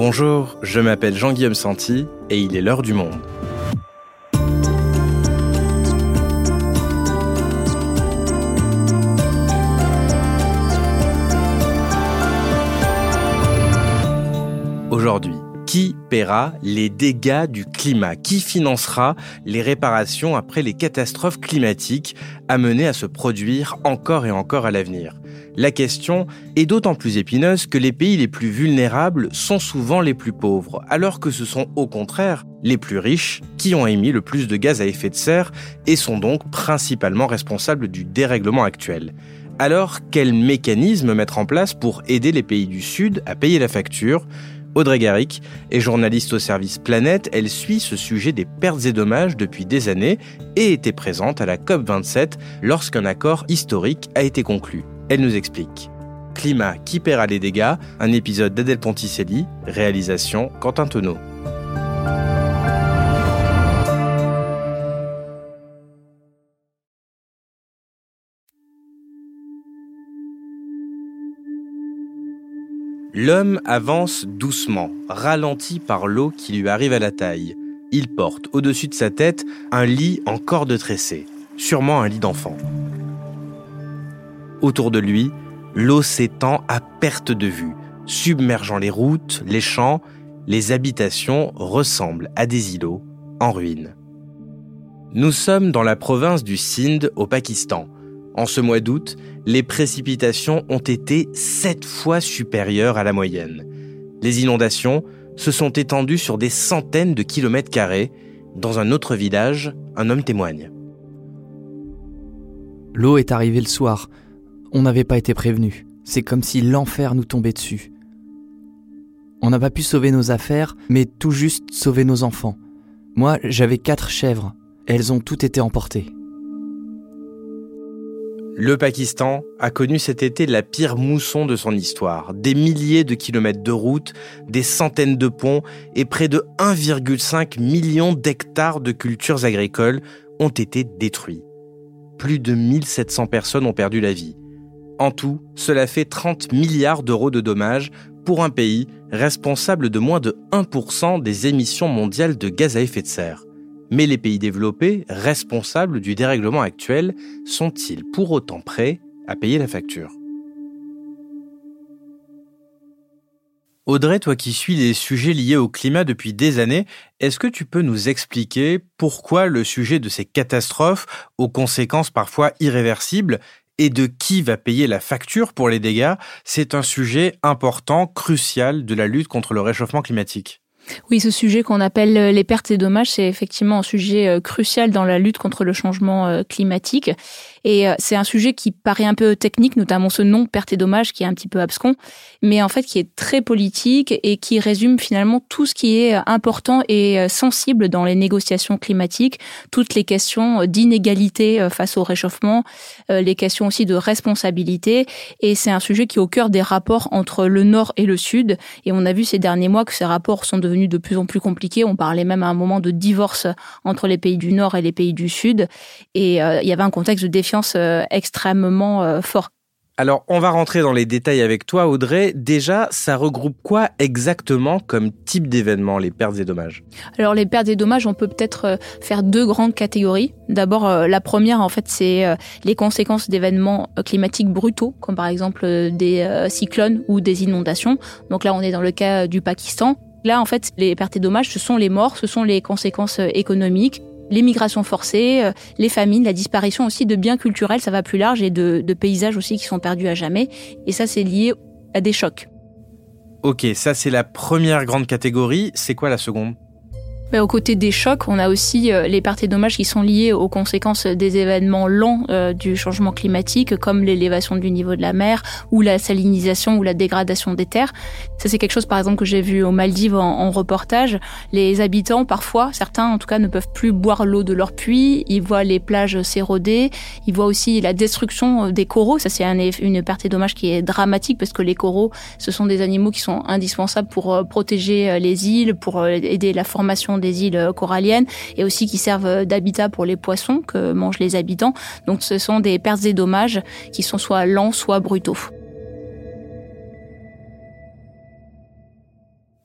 Bonjour, je m'appelle Jean-Guillaume Santi et il est l'heure du monde. Aujourd'hui, qui paiera les dégâts du climat? Qui financera les réparations après les catastrophes climatiques amenées à se produire encore et encore à l'avenir? La question est d'autant plus épineuse que les pays les plus vulnérables sont souvent les plus pauvres, alors que ce sont au contraire les plus riches qui ont émis le plus de gaz à effet de serre et sont donc principalement responsables du dérèglement actuel. Alors, quel mécanisme mettre en place pour aider les pays du Sud à payer la facture? Audrey Garrick est journaliste au service Planète. Elle suit ce sujet des pertes et dommages depuis des années et était présente à la COP27 lorsqu'un accord historique a été conclu. Elle nous explique. Climat qui paiera les dégâts, un épisode d'Adèle Ponticelli, réalisation Quentin Tonneau. L'homme avance doucement, ralenti par l'eau qui lui arrive à la taille. Il porte au-dessus de sa tête un lit en corde tressée, sûrement un lit d'enfant. Autour de lui, l'eau s'étend à perte de vue, submergeant les routes, les champs, les habitations ressemblent à des îlots en ruine. Nous sommes dans la province du Sindh au Pakistan. En ce mois d'août, les précipitations ont été sept fois supérieures à la moyenne. Les inondations se sont étendues sur des centaines de kilomètres carrés. Dans un autre village, un homme témoigne. L'eau est arrivée le soir. On n'avait pas été prévenu. C'est comme si l'enfer nous tombait dessus. On n'a pas pu sauver nos affaires, mais tout juste sauver nos enfants. Moi, j'avais quatre chèvres. Elles ont toutes été emportées. Le Pakistan a connu cet été la pire mousson de son histoire. Des milliers de kilomètres de routes, des centaines de ponts et près de 1,5 million d'hectares de cultures agricoles ont été détruits. Plus de 1700 personnes ont perdu la vie. En tout, cela fait 30 milliards d'euros de dommages pour un pays responsable de moins de 1% des émissions mondiales de gaz à effet de serre. Mais les pays développés, responsables du dérèglement actuel, sont-ils pour autant prêts à payer la facture? Audrey, toi qui suis les sujets liés au climat depuis des années, est-ce que tu peux nous expliquer pourquoi le sujet de ces catastrophes, aux conséquences parfois irréversibles, et de qui va payer la facture pour les dégâts, c'est un sujet important, crucial de la lutte contre le réchauffement climatique oui, ce sujet qu'on appelle euh, les pertes et dommages, c'est effectivement un sujet euh, crucial dans la lutte contre le changement euh, climatique. Et c'est un sujet qui paraît un peu technique, notamment ce nom pertes et dommages qui est un petit peu abscon, mais en fait qui est très politique et qui résume finalement tout ce qui est important et sensible dans les négociations climatiques, toutes les questions d'inégalité face au réchauffement, les questions aussi de responsabilité. Et c'est un sujet qui est au cœur des rapports entre le Nord et le Sud. Et on a vu ces derniers mois que ces rapports sont devenus de plus en plus compliqué. On parlait même à un moment de divorce entre les pays du Nord et les pays du Sud. Et euh, il y avait un contexte de défiance euh, extrêmement euh, fort. Alors, on va rentrer dans les détails avec toi, Audrey. Déjà, ça regroupe quoi exactement comme type d'événement, les pertes et dommages? Alors, les pertes et dommages, on peut peut-être faire deux grandes catégories. D'abord, la première, en fait, c'est les conséquences d'événements climatiques brutaux, comme par exemple des cyclones ou des inondations. Donc là, on est dans le cas du Pakistan. Là, en fait, les pertes et dommages, ce sont les morts, ce sont les conséquences euh, économiques, les migrations forcées, euh, les famines, la disparition aussi de biens culturels, ça va plus large, et de, de paysages aussi qui sont perdus à jamais. Et ça, c'est lié à des chocs. Ok, ça c'est la première grande catégorie. C'est quoi la seconde? Mais aux côtés des chocs, on a aussi euh, les pertes et dommages qui sont liés aux conséquences des événements lents euh, du changement climatique, comme l'élévation du niveau de la mer ou la salinisation ou la dégradation des terres. Ça, c'est quelque chose, par exemple, que j'ai vu aux Maldives en, reportage. Les habitants, parfois, certains en tout cas, ne peuvent plus boire l'eau de leur puits. Ils voient les plages s'éroder. Ils voient aussi la destruction euh, des coraux. Ça, c'est une perte et dommage qui est dramatique parce que les coraux, ce sont des animaux qui sont indispensables pour protéger les îles, pour aider la formation des îles coralliennes et aussi qui servent d'habitat pour les poissons que mangent les habitants. Donc ce sont des pertes et dommages qui sont soit lents, soit brutaux.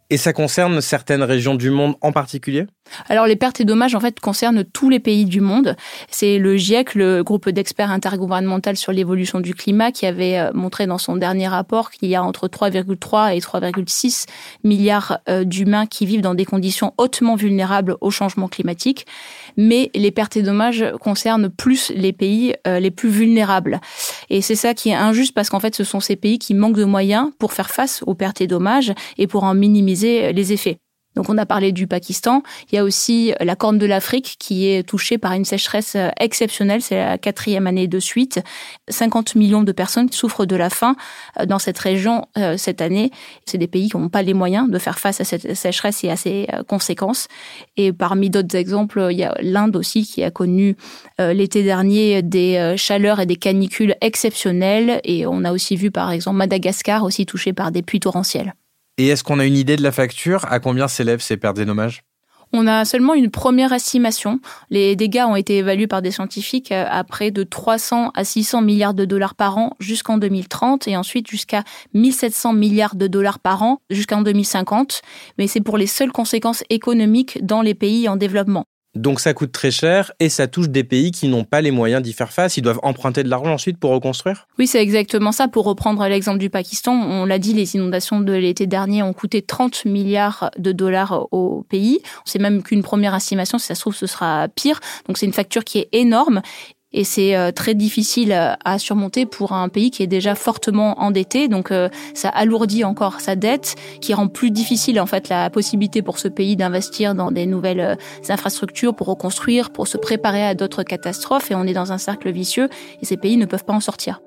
Et ça concerne certaines régions du monde en particulier? Alors les pertes et dommages en fait concernent tous les pays du monde. C'est le GIEC, le groupe d'experts intergouvernemental sur l'évolution du climat, qui avait euh, montré dans son dernier rapport qu'il y a entre 3,3 et 3,6 milliards euh, d'humains qui vivent dans des conditions hautement vulnérables au changement climatique. Mais les pertes et dommages concernent plus les pays euh, les plus vulnérables. Et c'est ça qui est injuste parce qu'en fait ce sont ces pays qui manquent de moyens pour faire face aux pertes et dommages et pour en minimiser les effets. Donc on a parlé du Pakistan. Il y a aussi la Corne de l'Afrique qui est touchée par une sécheresse euh, exceptionnelle. C'est la quatrième année de suite. 50 millions de personnes souffrent de la faim euh, dans cette région euh, cette année. C'est des pays qui n'ont pas les moyens de faire face à cette sécheresse et à ses conséquences. Et parmi d'autres exemples, il y a l'Inde aussi qui a connu l'été dernier des chaleurs et des canicules exceptionnelles. Et on a aussi vu par exemple Madagascar aussi touché par des pluies torrentielles. Et est-ce qu'on a une idée de la facture? À combien s'élèvent ces pertes et dommages? On a seulement une première estimation. Les dégâts ont été évalués par des scientifiques à près de 300 à 600 milliards de dollars par an jusqu'en 2030 et ensuite jusqu'à 1700 milliards de dollars par an jusqu'en 2050. Mais c'est pour les seules conséquences économiques dans les pays en développement. Donc ça coûte très cher et ça touche des pays qui n'ont pas les moyens d'y faire face. Ils doivent emprunter de l'argent ensuite pour reconstruire Oui, c'est exactement ça. Pour reprendre l'exemple du Pakistan, on l'a dit, les inondations de l'été dernier ont coûté 30 milliards de dollars au pays. C'est même qu'une première estimation, si ça se trouve, ce sera pire. Donc c'est une facture qui est énorme et c'est euh, très difficile euh, à surmonter pour un pays qui est déjà fortement endetté. Donc euh, ça alourdit encore sa dette, qui rend plus difficile en fait la possibilité pour ce pays d'investir dans des nouvelles infrastructures pour reconstruire, pour se préparer à d'autres catastrophes. Et on est dans un cercle vicieux et ces pays ne peuvent pas en sortir.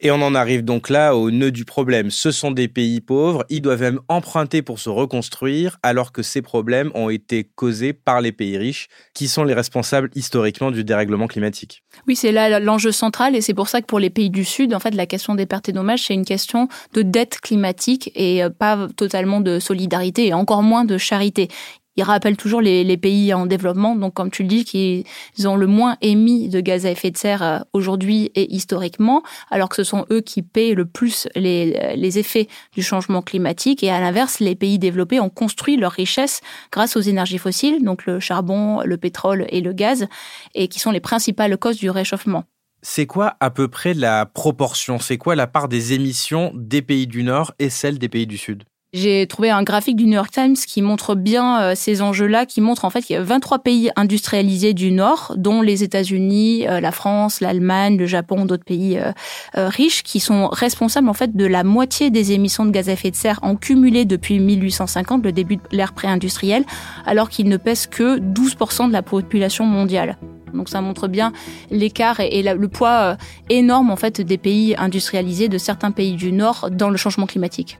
Et on en arrive donc là au nœud du problème. Ce sont des pays pauvres, ils doivent même emprunter pour se reconstruire, alors que ces problèmes ont été causés par les pays riches, qui sont les responsables historiquement du dérèglement climatique. Oui, c'est là l'enjeu central, et c'est pour ça que pour les pays du Sud, en fait, la question des pertes et dommages, c'est une question de dette climatique et euh, pas totalement de solidarité, et encore moins de charité il rappelle toujours les, pays en développement, donc comme tu le dis, qui ont le moins émis de gaz à effet de serre euh, aujourd'hui et historiquement, alors que ce sont eux qui paient le plus les, les effets du changement climatique. Et à l'inverse, les pays développés ont construit leur richesse grâce aux énergies fossiles, donc le charbon, le pétrole et le gaz, et qui sont les principales causes du réchauffement. C'est quoi à peu près la proportion? C'est quoi la part des émissions des pays du Nord et celle des pays du Sud? J'ai trouvé un graphique du New York Times qui montre bien euh, ces enjeux-là, qui montre en fait qu'il y a 23 pays industrialisés du Nord, dont les États-Unis, euh, la France, l'Allemagne, le Japon, d'autres pays euh, riches, qui sont responsables en fait de la moitié des émissions de gaz à effet de serre en cumulé depuis 1850, le début de l'ère pré-industrielle, alors qu'ils ne pèsent que 12% de la population mondiale. Donc ça montre bien l'écart et, le poids énorme en fait des pays industrialisés de certains pays du Nord dans le changement climatique.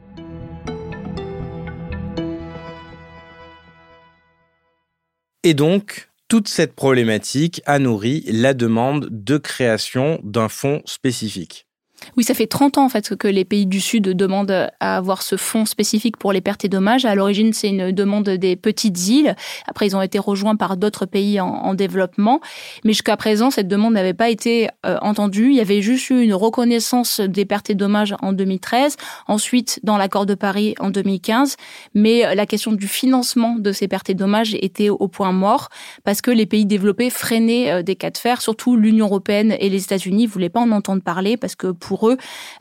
Et donc, toute cette problématique a nourri la demande de création d'un fonds spécifique. Oui, ça fait 30 ans en fait que les pays du Sud demandent à avoir ce fonds spécifique pour les pertes et dommages. À l'origine, c'est une demande des petites îles. Après, ils ont été rejoints par d'autres pays en, développement. Mais jusqu'à présent, cette demande n'avait pas été euh, entendue. Il y avait juste eu une reconnaissance des pertes et dommages en 2013, ensuite dans l'accord de Paris en 2015. Mais euh, la question du financement de ces pertes et dommages était au point mort parce que les pays développés freinaient euh, des cas de fer, surtout l'Union européenne et les États-Unis voulaient pas en entendre parler parce que eux,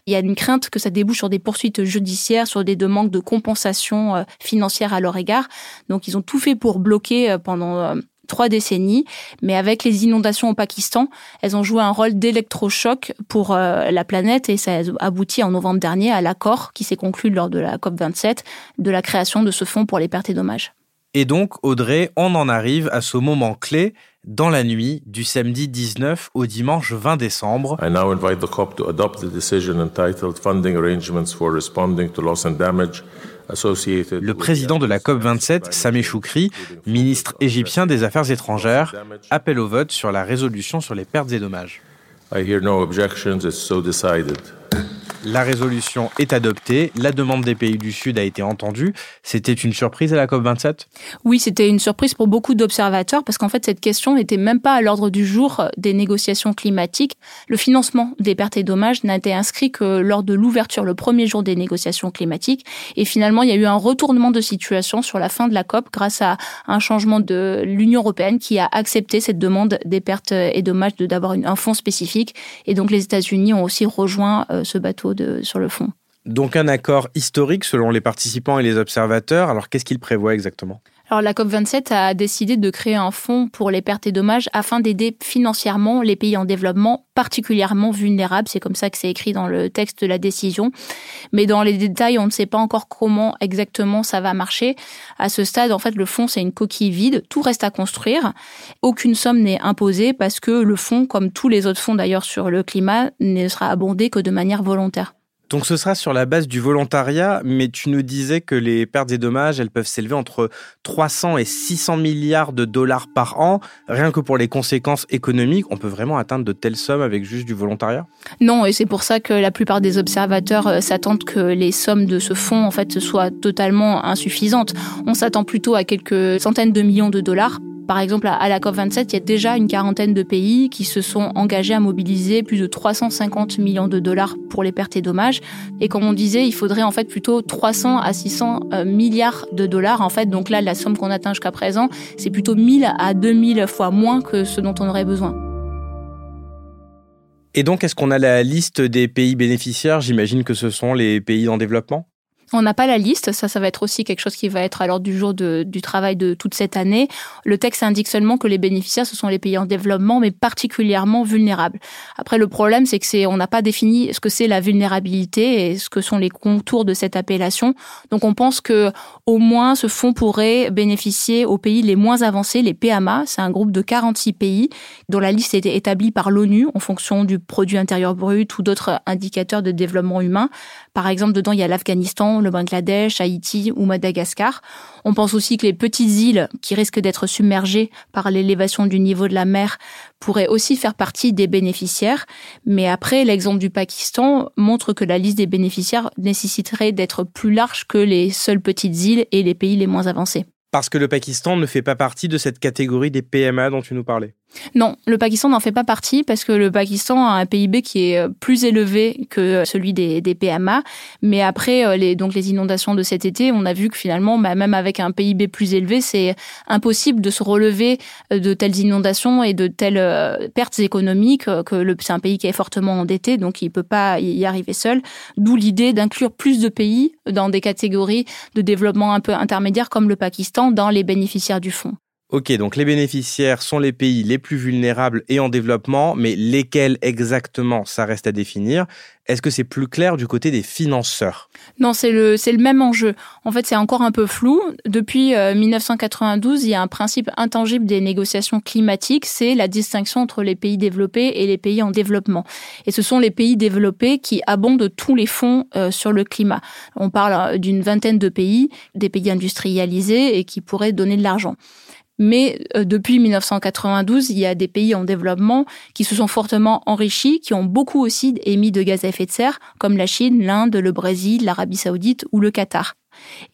il y a une crainte que ça débouche sur des poursuites judiciaires, sur des demandes de compensation euh, financière à leur égard. Donc ils ont tout fait pour bloquer euh, pendant euh, trois décennies, mais avec les inondations au Pakistan, elles ont joué un rôle d'électrochoc pour la planète et ça a abouti en novembre dernier à l'accord qui s'est conclu lors de la COP27 de la création de ce fonds pour les pertes et dommages. Et donc, Audrey, on en arrive à ce moment clé dans la nuit du samedi 19 au dimanche 20 décembre. I now invite the COP to adopt the decision entitled Funding Arrangements for Responding to Loss and Damage le président de la COP27, Sameh Choukri, ministre égyptien des Affaires étrangères, appelle au vote sur la résolution sur les pertes et dommages. I hear no objections, it's so decided. La résolution est adoptée, la demande des pays du Sud a été entendue. C'était une surprise à la COP27? Oui, c'était une surprise pour beaucoup d'observateurs parce qu'en fait, cette question n'était même pas à l'ordre du jour des négociations climatiques. Le financement des pertes et dommages n'a été inscrit que lors de l'ouverture, le premier jour des négociations climatiques. Et finalement, il y a eu un retournement de situation sur la fin de la COP grâce à un changement de l'Union européenne qui a accepté cette demande des pertes et dommages d'avoir un fonds spécifique. Et donc, les États-Unis ont aussi rejoint euh, ce bateau Donc un accord historique selon les participants et les observateurs. Alors qu'est-ce qu'il prévoit exactement? Alors la COP27 a décidé de créer un fonds pour les pertes et dommages afin d'aider financièrement les pays en développement particulièrement vulnérables. C'est comme ça que c'est écrit dans le texte de la décision. Mais dans les détails, on ne sait pas encore comment exactement ça va marcher. À ce stade, en fait, le fonds, c'est une coquille vide. Tout reste à construire. Aucune somme n'est imposée parce que le fonds, comme tous les autres fonds d'ailleurs sur le climat, ne sera abondé que de manière volontaire. Donc ce sera sur la base du volontariat, mais tu nous disais que les pertes et dommages, elles peuvent s'élever entre 300 et 600 milliards de dollars par an. Rien que pour les conséquences économiques, on peut vraiment atteindre de telles sommes avec juste du volontariat? Non, et c'est pour ça que la plupart des observateurs euh, s'attendent que les sommes de ce fonds en fait soient totalement insuffisantes. On s'attend plutôt à quelques centaines de millions de dollars par exemple, à la COP27, il y a déjà une quarantaine de pays qui se sont engagés à mobiliser plus de 350 millions de dollars pour les pertes et dommages. Et comme on disait, il faudrait en fait plutôt 300 à 600 euh, milliards de dollars. En fait, donc là, la somme qu'on atteint jusqu'à présent, c'est plutôt 1000 à 2000 fois moins que ce dont on aurait besoin. Et donc, est-ce qu'on a la liste des pays bénéficiaires? J'imagine que ce sont les pays en développement on n'a pas la liste, ça, ça va être aussi quelque chose qui va être à l'ordre du jour du travail de toute cette année. Le texte indique seulement que les bénéficiaires, ce sont les pays en développement, mais particulièrement vulnérables. Après, le problème, c'est que c'est, on n'a pas défini ce que c'est la vulnérabilité et ce que sont les contours de cette appellation. Donc, on pense que, au moins, ce fonds pourrait bénéficier aux pays les moins avancés, les PMA. C'est un groupe de 46 pays dont la liste a été établie par l'ONU en fonction du produit intérieur brut ou d'autres indicateurs de développement humain. Par exemple, dedans, il y a l'Afghanistan, le Bangladesh, Haïti ou Madagascar. On pense aussi que les petites îles qui risquent d'être submergées par l'élévation du niveau de la mer pourraient aussi faire partie des bénéficiaires. Mais après, l'exemple du Pakistan montre que la liste des bénéficiaires nécessiterait d'être plus large que les seules petites îles et les pays les moins avancés. Parce que le Pakistan ne fait pas partie de cette catégorie des PMA dont tu nous parlais. Non, le Pakistan n'en fait pas partie parce que le Pakistan a un PIB qui est euh, plus élevé que celui des, PMA. Mais après euh, les, donc les inondations de cet été, on a vu que finalement, bah, même avec un PIB plus élevé, c'est impossible de se relever euh, de telles inondations et de telles pertes économiques. Que c'est un pays qui est fortement endetté, donc il peut pas y arriver seul. D'où l'idée d'inclure plus de pays dans des catégories de développement un peu intermédiaires comme le Pakistan dans les bénéficiaires du fonds. Ok, donc les bénéficiaires sont les pays les plus vulnérables et en développement, mais lesquels exactement, ça reste à définir. Est-ce que c'est plus clair du côté des financeurs? Non, c'est le, c'est le même enjeu. En fait, c'est encore un peu flou. Depuis 1992, euh, il y a un principe intangible des négociations climatiques, c'est la distinction entre les pays développés et les pays en développement. Et ce sont les pays développés qui abondent tous les fonds euh, sur le climat. On parle euh, d'une vingtaine de pays, des pays industrialisés et qui pourraient donner de l'argent. Mais euh, depuis 1992, il y a des pays en développement qui se sont fortement enrichis, qui ont beaucoup aussi émis de gaz à effet de serre, comme la Chine, l'Inde, le Brésil, l'Arabie saoudite ou le Qatar.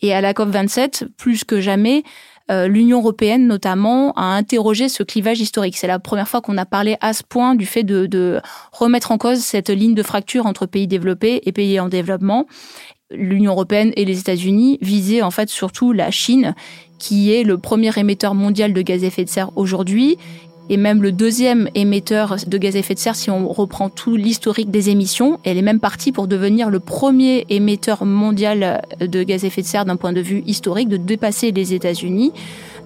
Et à la COP27, plus que jamais, euh, l'Union européenne notamment a interrogé ce clivage historique. C'est la première fois qu'on a parlé à ce point du fait de, de remettre en cause cette ligne de fracture entre pays développés et pays en développement l'Union européenne et les États-Unis visaient en fait surtout la Chine, qui est le premier émetteur mondial de gaz à effet de serre aujourd'hui et même le deuxième émetteur de gaz à effet de serre si on reprend tout l'historique des émissions. Elle est même partie pour devenir le premier émetteur mondial de gaz à effet de serre d'un point de vue historique, de dépasser les États-Unis.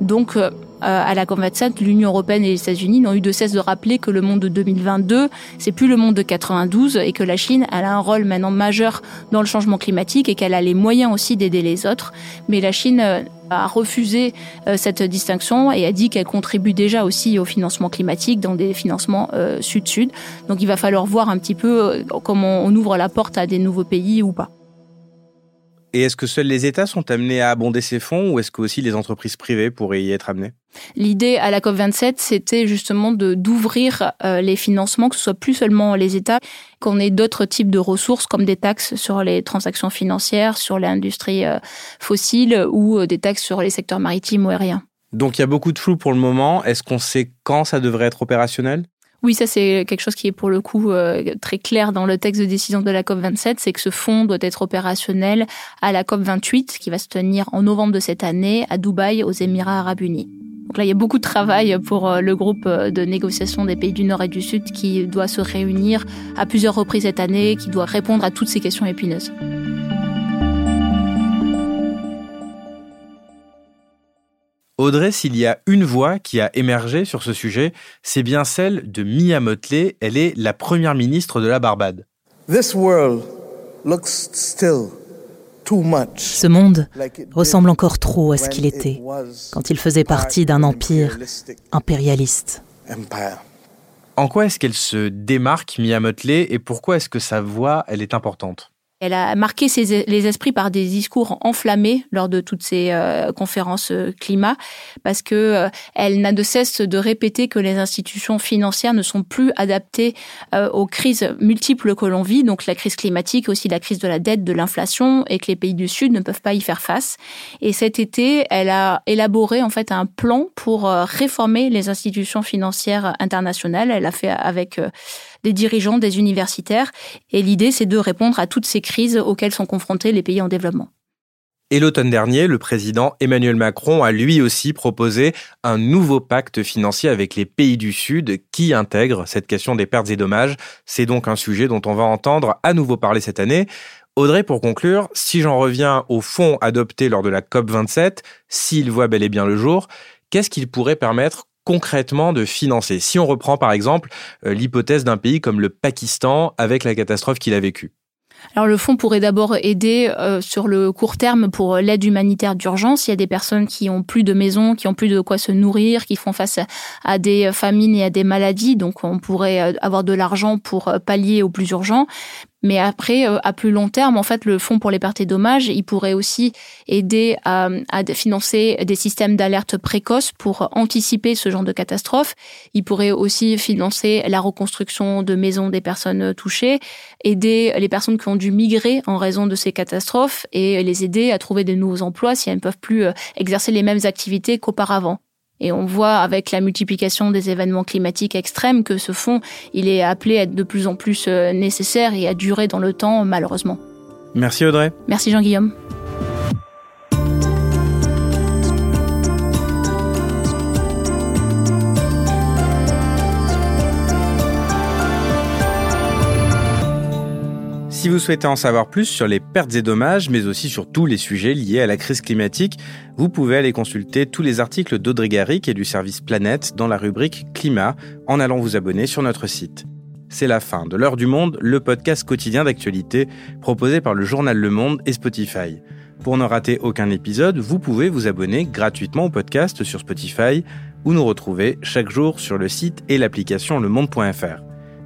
Donc, euh, à la COP27, l'Union européenne et les États-Unis n'ont eu de cesse de rappeler que le monde de 2022, c'est plus le monde de 92 et que la Chine, elle a un rôle maintenant majeur dans le changement climatique et qu'elle a les moyens aussi d'aider les autres. Mais la Chine euh, a refusé euh, cette distinction et a dit qu'elle contribue déjà aussi au financement climatique dans des financements sud-sud. Donc il va falloir voir un petit peu comment on ouvre la porte à des nouveaux pays ou pas. Et est-ce que seuls les États sont amenés à abonder ces fonds ou est-ce que aussi les entreprises privées pourraient y être amenées? L'idée à la COP27, c'était justement de d'ouvrir euh, les financements, que ce soit plus seulement les États, qu'on ait d'autres types de ressources comme des taxes sur les transactions financières, sur l'industrie euh, fossile ou euh, des taxes sur les secteurs maritimes ou aériens. Donc il y a beaucoup de flou pour le moment. Est-ce qu'on sait quand ça devrait être opérationnel? Oui, ça c'est quelque chose qui est pour le coup très clair dans le texte de décision de la COP27, c'est que ce fonds doit être opérationnel à la COP28 qui va se tenir en novembre de cette année à Dubaï aux Émirats arabes unis. Donc là, il y a beaucoup de travail pour euh, le groupe euh, de négociation des pays du Nord et du Sud qui doit se réunir à plusieurs reprises cette année, qui doit répondre à toutes ces questions épineuses. Audrey, s'il y a une voix qui a émergé sur ce sujet, c'est bien celle de Mia Motley. Elle est la première ministre de la Barbade. This world looks still ce monde ressemble encore trop à ce qu'il était quand il faisait partie d'un empire impérialiste. En quoi est-ce qu'elle se démarque, Mia Motley, et pourquoi est-ce que sa voix, elle est importante? Elle a marqué les esprits par des discours enflammés lors de toutes ces euh, conférences euh, climat, parce que euh, elle n'a de cesse de répéter que les institutions financières ne sont plus adaptées aux crises multiples que l'on vit, donc la crise climatique, aussi la crise de la dette, de l'inflation, et que les pays du Sud ne peuvent pas y faire face. Et cet été, elle a élaboré en fait un plan pour réformer les institutions financières internationales. Elle a fait avec des dirigeants, des universitaires. Et l'idée, c'est de répondre à toutes ces crises auxquelles sont confrontés les pays en développement. Et l'automne dernier, le président Emmanuel Macron a lui aussi proposé un nouveau pacte financier avec les pays du Sud qui intègre cette question des pertes et dommages. C'est donc un sujet dont on va entendre à nouveau parler cette année. Audrey, pour conclure, si j'en reviens au fonds adopté lors de la COP27, s'il voit bel et bien le jour, qu'est-ce qu'il pourrait permettre concrètement de financer? Si on reprend par exemple euh, l'hypothèse d'un pays comme le Pakistan avec la catastrophe qu'il a vécue. Alors le fonds pourrait d'abord aider euh, sur le court terme pour l'aide humanitaire d'urgence. Il y a des personnes qui ont plus de maison, qui ont plus de quoi se nourrir, qui font face à des famines et à des maladies. Donc on pourrait euh, avoir de l'argent pour pallier au plus urgent. Mais après, euh, à plus long terme, en fait, le fonds pour les pertes et dommages, il pourrait aussi aider à, financer des systèmes d'alerte précoce pour anticiper ce genre de catastrophe. Il pourrait aussi financer la reconstruction de maisons des personnes touchées, aider les personnes qui ont dû migrer en raison de ces catastrophes et les aider à trouver de nouveaux emplois si elles ne peuvent plus euh, exercer les mêmes activités qu'auparavant. Et on voit avec la multiplication des événements climatiques extrêmes que ce fonds, il est appelé à être de plus en plus euh, nécessaire et à durer dans le temps, malheureusement. Merci Audrey. Merci Jean-Guillaume. Si vous souhaitez en savoir plus sur les pertes et dommages, mais aussi sur tous les sujets liés à la crise climatique, vous pouvez aller consulter tous les articles d'Audrey Garrick et du service Planète dans la rubrique Climat en allant vous abonner sur notre site. C'est la fin de L'heure du monde, le podcast quotidien d'actualité proposé par le journal Le Monde et Spotify. Pour ne rater aucun épisode, vous pouvez vous abonner gratuitement au podcast sur Spotify ou nous retrouver chaque jour sur le site et l'application lemonde.fr.